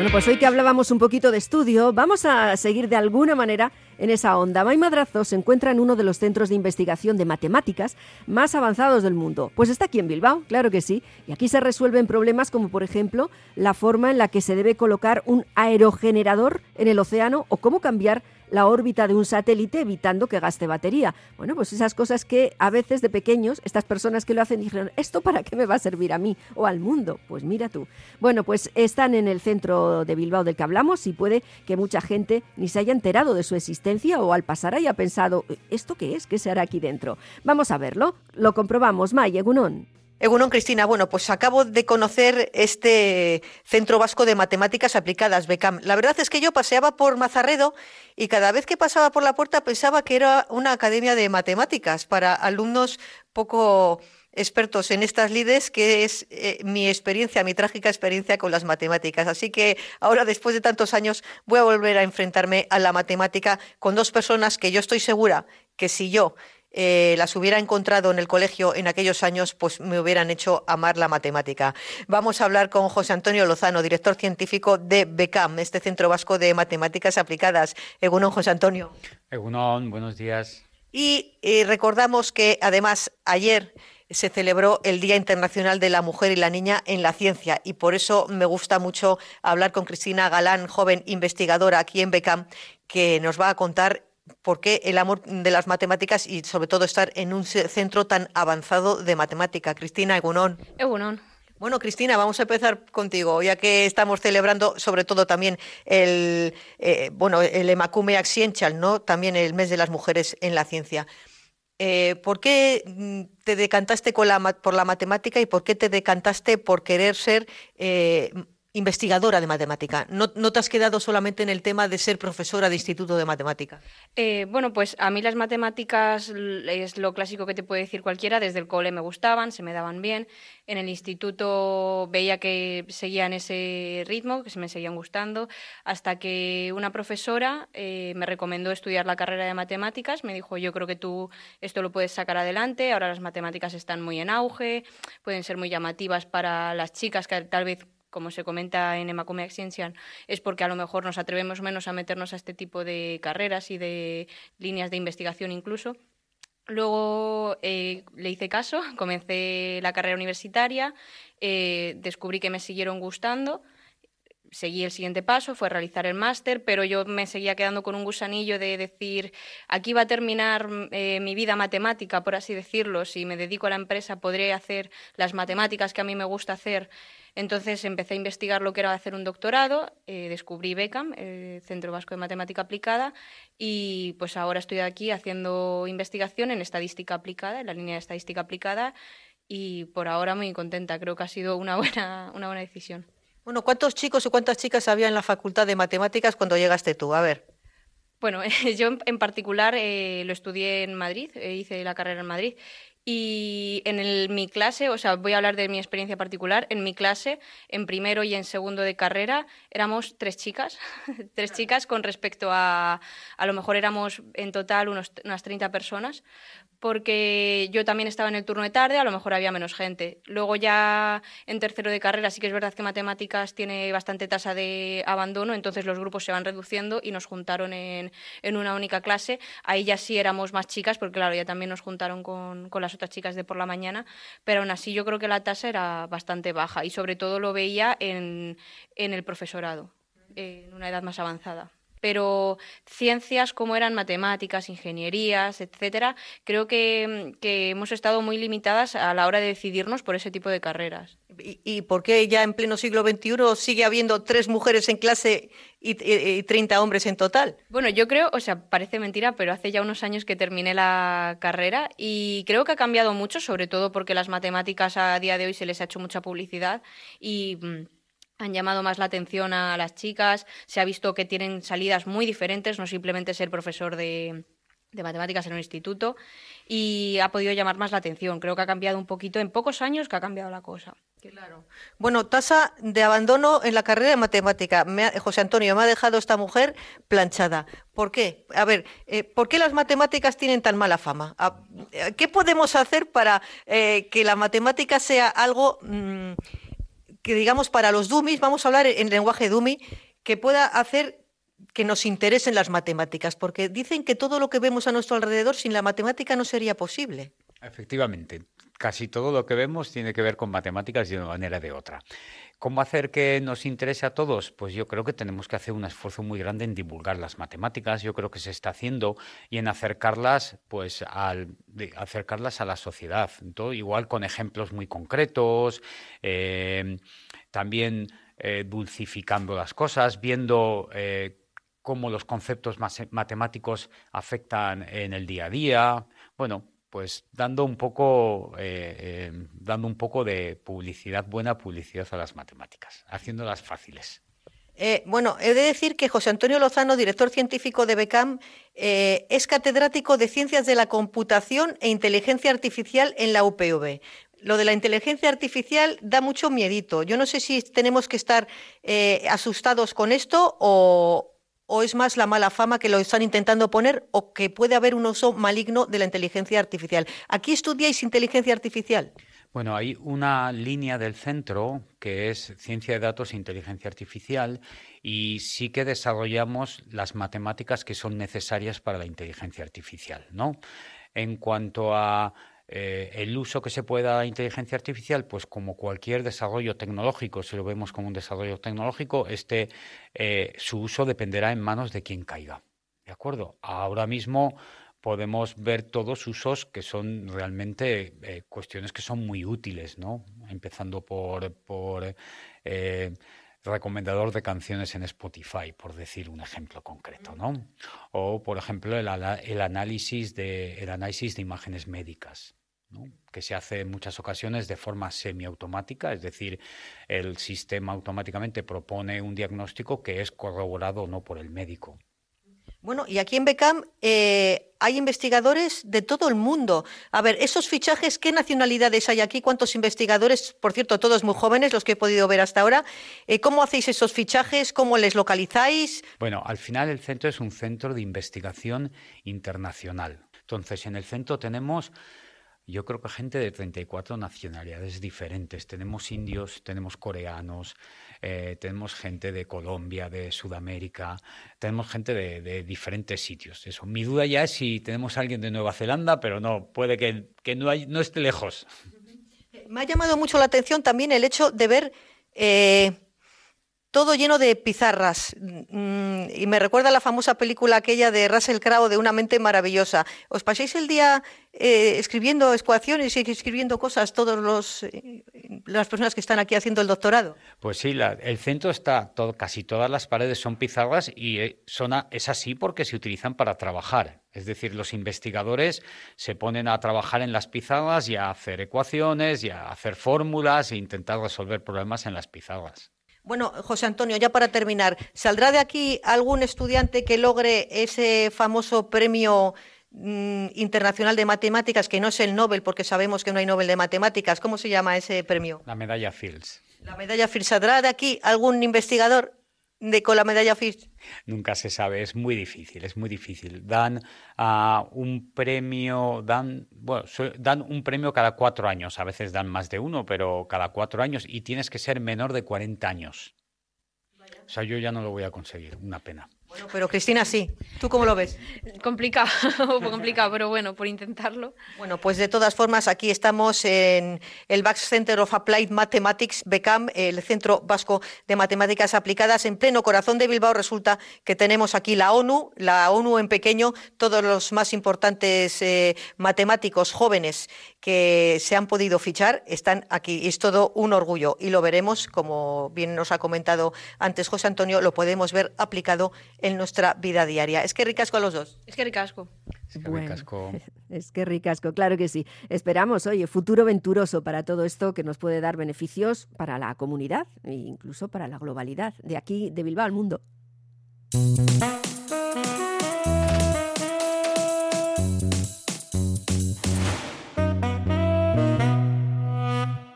Bueno, pues hoy que hablábamos un poquito de estudio, vamos a seguir de alguna manera en esa onda. May Madrazo se encuentra en uno de los centros de investigación de matemáticas más avanzados del mundo. Pues está aquí en Bilbao, claro que sí. Y aquí se resuelven problemas como, por ejemplo, la forma en la que se debe colocar un aerogenerador en el océano o cómo cambiar la órbita de un satélite evitando que gaste batería. Bueno, pues esas cosas que a veces de pequeños, estas personas que lo hacen dijeron, ¿esto para qué me va a servir a mí o al mundo? Pues mira tú. Bueno, pues están en el centro de Bilbao del que hablamos y puede que mucha gente ni se haya enterado de su existencia o al pasar haya pensado, ¿esto qué es? ¿Qué se hará aquí dentro? Vamos a verlo. Lo comprobamos. Maya Gunón. Egunon Cristina, bueno, pues acabo de conocer este Centro Vasco de Matemáticas Aplicadas, BECAM. La verdad es que yo paseaba por Mazarredo y cada vez que pasaba por la puerta pensaba que era una academia de matemáticas para alumnos poco expertos en estas lides, que es eh, mi experiencia, mi trágica experiencia con las matemáticas. Así que ahora, después de tantos años, voy a volver a enfrentarme a la matemática con dos personas que yo estoy segura que si yo eh, las hubiera encontrado en el colegio en aquellos años, pues me hubieran hecho amar la matemática. Vamos a hablar con José Antonio Lozano, director científico de BECAM, este Centro Vasco de Matemáticas Aplicadas. Egunon, José Antonio. Egunon, buenos días. Y eh, recordamos que además ayer se celebró el Día Internacional de la Mujer y la Niña en la Ciencia y por eso me gusta mucho hablar con Cristina Galán, joven investigadora aquí en BECAM, que nos va a contar por qué el amor de las matemáticas y sobre todo estar en un centro tan avanzado de matemática. Cristina Egunon. Egunon. Bueno, Cristina, vamos a empezar contigo, ya que estamos celebrando sobre todo también el, eh, bueno, el Emakume Acciential, ¿no? También el mes de las mujeres en la ciencia. Eh, ¿Por qué mm, te decantaste con la, por la matemática y por qué te decantaste por querer ser eh, investigadora de matemática. No, te has quedado solamente en el tema de ser profesora de instituto de matemática. Eh, bueno, pues a mí las matemáticas es lo clásico que te puede decir cualquiera. Desde el cole me gustaban, se me daban bien. En el instituto veía que seguían ese ritmo, que se me seguían gustando, hasta que una profesora eh, me recomendó estudiar la carrera de matemáticas. Me dijo, yo creo que tú esto lo puedes sacar adelante. Ahora las matemáticas están muy en auge, pueden ser muy llamativas para las chicas que tal vez como se comenta en Emacome Extension, es porque a lo mejor nos atrevemos menos a meternos a este tipo de carreras y de líneas de investigación incluso. Luego eh, le hice caso, comencé la carrera universitaria, eh, descubrí que me siguieron gustando, seguí el siguiente paso, fue realizar el máster, pero yo me seguía quedando con un gusanillo de decir, aquí va a terminar eh, mi vida matemática, por así decirlo, si me dedico a la empresa podré hacer las matemáticas que a mí me gusta hacer. Entonces empecé a investigar lo que era hacer un doctorado, eh, descubrí BECAM, el Centro Vasco de Matemática Aplicada, y pues ahora estoy aquí haciendo investigación en estadística aplicada, en la línea de estadística aplicada, y por ahora muy contenta, creo que ha sido una buena, una buena decisión. Bueno, ¿cuántos chicos o cuántas chicas había en la Facultad de Matemáticas cuando llegaste tú? A ver. Bueno, yo en particular eh, lo estudié en Madrid, eh, hice la carrera en Madrid y en mi clase, o sea, voy a hablar de mi experiencia particular, en mi clase, en primero y en segundo de carrera, éramos tres chicas, tres chicas con respecto a, a lo mejor éramos en total unos, unas 30 personas, porque yo también estaba en el turno de tarde, a lo mejor había menos gente. Luego ya en tercero de carrera sí que es verdad que matemáticas tiene bastante tasa de abandono, entonces los grupos se van reduciendo y nos juntaron en, en una única clase. Ahí ya sí éramos más chicas, porque claro, ya también nos juntaron con, con las otras chicas de por la mañana, pero aún así yo creo que la tasa era bastante baja y sobre todo lo veía en, en el profesorado, en una edad más avanzada pero ciencias como eran matemáticas, ingenierías, etcétera, creo que, hemos estado muy limitadas a la hora de decidirnos por ese tipo de carreras. ¿Y, por qué ya en pleno siglo XXI sigue habiendo tres mujeres en clase y, y, 30 hombres en total? Bueno, yo creo, o sea, parece mentira, pero hace ya unos años que terminé la carrera y creo que ha cambiado mucho, sobre todo porque las matemáticas a día de hoy se les ha hecho mucha publicidad y mm, han llamado más la atención a las chicas, se ha visto que tienen salidas muy diferentes, no simplemente ser profesor de, matemáticas en un instituto, y ha podido llamar más la atención. Creo que ha cambiado un poquito en pocos años que ha cambiado la cosa. Claro. Bueno, tasa de abandono en la carrera de matemática. José Antonio, me ha dejado esta mujer planchada. ¿Por qué? A ver, eh, ¿por qué las matemáticas tienen tan mala fama? Ah, ¿Qué podemos hacer para eh, que la matemática sea algo... Mm, que digamos para los dummies, vamos a hablar en lenguaje dummy, que pueda hacer que nos interesen las matemáticas, porque dicen que todo lo que vemos a nuestro alrededor sin la matemática no sería posible. Efectivamente, casi todo lo que vemos tiene que ver con matemáticas de una manera o de otra. ¿Cómo hacer que nos interese a todos? Pues yo creo que tenemos que hacer un esfuerzo muy grande en divulgar las matemáticas. Yo creo que se está haciendo y en acercarlas, pues, al, acercarlas a la sociedad. igual con ejemplos muy concretos, eh, también eh, dulcificando las cosas, viendo eh, cómo los conceptos matemáticos afectan en el día a día. Bueno, pues dando un poco eh, eh, dando un poco de publicidad buena publicidad a las matemáticas haciéndolas fáciles eh, bueno, he de decir que José Antonio Lozano, director científico de BECAM, es catedrático de Ciencias de la Computación e Inteligencia Artificial en la UPV. Lo de la inteligencia artificial da mucho miedito. Yo no sé si tenemos que estar asustados con esto o, o es más la mala fama que lo están intentando poner o que puede haber un uso maligno de la inteligencia artificial. ¿Aquí estudiáis inteligencia artificial? Bueno, hay una línea del centro que es ciencia de datos e inteligencia artificial y sí que desarrollamos las matemáticas que son necesarias para la inteligencia artificial, ¿no? En cuanto a eh, el uso que se puede dar a inteligencia artificial, pues como cualquier desarrollo tecnológico, si lo vemos como un desarrollo tecnológico, este, eh, su uso dependerá en manos de quien caiga. ¿De acuerdo? Ahora mismo podemos ver todos usos que son realmente eh, cuestiones que son muy útiles, ¿no? Empezando por, por recomendador de canciones en Spotify, por decir un ejemplo concreto, ¿no? O, por ejemplo, el, el análisis, de, el análisis de imágenes médicas que se hace en muchas ocasiones de forma semiautomática, es decir, el sistema automáticamente propone un diagnóstico que es corroborado o no por el médico. Bueno, y aquí en BECAM eh, hay investigadores de todo el mundo. A ver, esos fichajes, ¿qué nacionalidades hay aquí? ¿Cuántos investigadores? Por cierto, todos muy jóvenes, los que he podido ver hasta ahora. Eh, ¿Cómo hacéis esos fichajes? ¿Cómo les localizáis? Bueno, al final el centro es un centro de investigación internacional. Entonces, en el centro tenemos yo creo que gente de 34 nacionalidades diferentes. Tenemos indios, tenemos coreanos, eh, tenemos gente de Colombia, de Sudamérica, tenemos gente de, diferentes sitios. Eso. Mi duda ya es si tenemos a alguien de Nueva Zelanda, pero no, puede que, no, esté lejos. Me ha llamado mucho la atención también el hecho de ver eh, todo lleno de pizarras. Mm, y me recuerda la famosa película aquella de Russell Crowe de Una mente maravillosa. ¿Os pasáis el día eh, escribiendo ecuaciones y escribiendo cosas todos los eh, las personas que están aquí haciendo el doctorado? Pues sí, el centro está todo, casi todas las paredes son pizarras y eh, son es así porque se utilizan para trabajar. Es decir, los investigadores se ponen a trabajar en las pizarras y a hacer ecuaciones y a hacer fórmulas e intentar resolver problemas en las pizarras. Bueno, José Antonio, ya para terminar, ¿saldrá de aquí algún estudiante que logre ese famoso premio mm, internacional de matemáticas, que no es el Nobel, porque sabemos que no hay Nobel de matemáticas? ¿Cómo se llama ese premio? La medalla Fields. La medalla Fields. ¿Saldrá de aquí algún investigador de con la medalla Fields? Nunca se sabe, es muy difícil, es muy difícil. Dan uh, un premio, dan, bueno, dan un premio cada cuatro años, a veces dan más de uno, pero cada cuatro años y tienes que ser menor de 40 años. O sea, yo ya no lo voy a conseguir, una pena. Pero Cristina sí. ¿Tú cómo lo ves? Complicado, complicado, pero bueno, por intentarlo. Bueno, pues de todas formas, aquí estamos en el Bax Center of Applied Mathematics, BECAM, el Centro Vasco de Matemáticas Aplicadas, en pleno corazón de Bilbao. Resulta que tenemos aquí la ONU, la ONU en pequeño, todos los más importantes eh, matemáticos jóvenes que se han podido fichar están aquí. Es todo un orgullo y lo veremos, como bien nos ha comentado antes José Antonio, lo podemos ver aplicado en nuestra vida diaria. Es que ricasco a los dos. Es que ricasco. Es que ricasco. es que ricasco, claro que sí. Esperamos, oye, futuro venturoso para todo esto que nos puede dar beneficios para la comunidad e incluso para la globalidad, de aquí, de Bilbao al mundo.